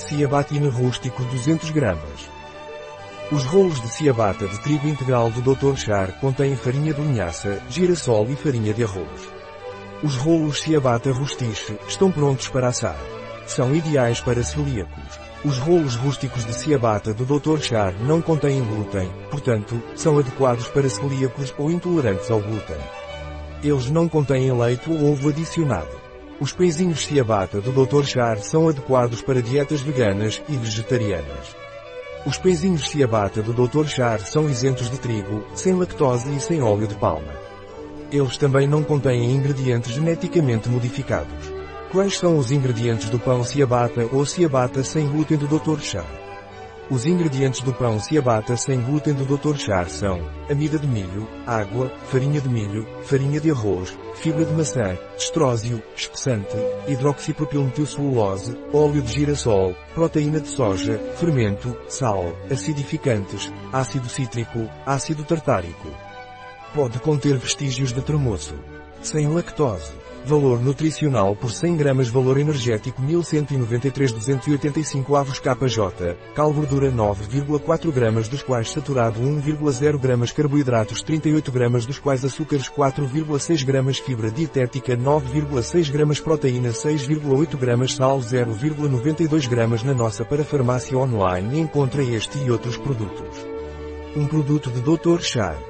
Ciabatine rústico 200 gramas. Os rolos de ciabatta de trigo integral do Dr. Char contêm farinha de linhaça, girassol e farinha de arroz. Os rolos ciabatta rustiche estão prontos para assar. São ideais para celíacos. Os rolos rústicos de ciabatta do Dr. Char não contêm glúten, portanto, são adequados para celíacos ou intolerantes ao glúten. Eles não contêm leite ou ovo adicionado. Os pãezinhos ciabatta do Dr. Char são adequados para dietas veganas e vegetarianas. Os pãezinhos ciabatta do Dr. Char são isentos de trigo, sem lactose e sem óleo de palma. Eles também não contêm ingredientes geneticamente modificados. Quais são os ingredientes do pão ciabatta ou ciabatta sem glúten do Dr. Char? Os ingredientes do pão ciabatta sem glúten do Dr. Char são amida de milho, água, farinha de milho, farinha de arroz, fibra de maçã, estrósio, espessante, hidroxipropilmetilcelulose, óleo de girassol, proteína de soja, fermento, sal, acidificantes, ácido cítrico, ácido tartárico. Pode conter vestígios de tremoço. Sem lactose. Valor nutricional por 100 gramas Valor energético 1193-285 avos KJ, cal gordura 9,4 gramas dos quais saturado 1,0 gramas carboidratos 38 gramas dos quais açúcares 4,6 gramas fibra dietética 9,6 gramas proteína 6,8 gramas sal 0,92 gramas na nossa parafarmácia online encontra este e outros produtos. Um produto de Dr. Char.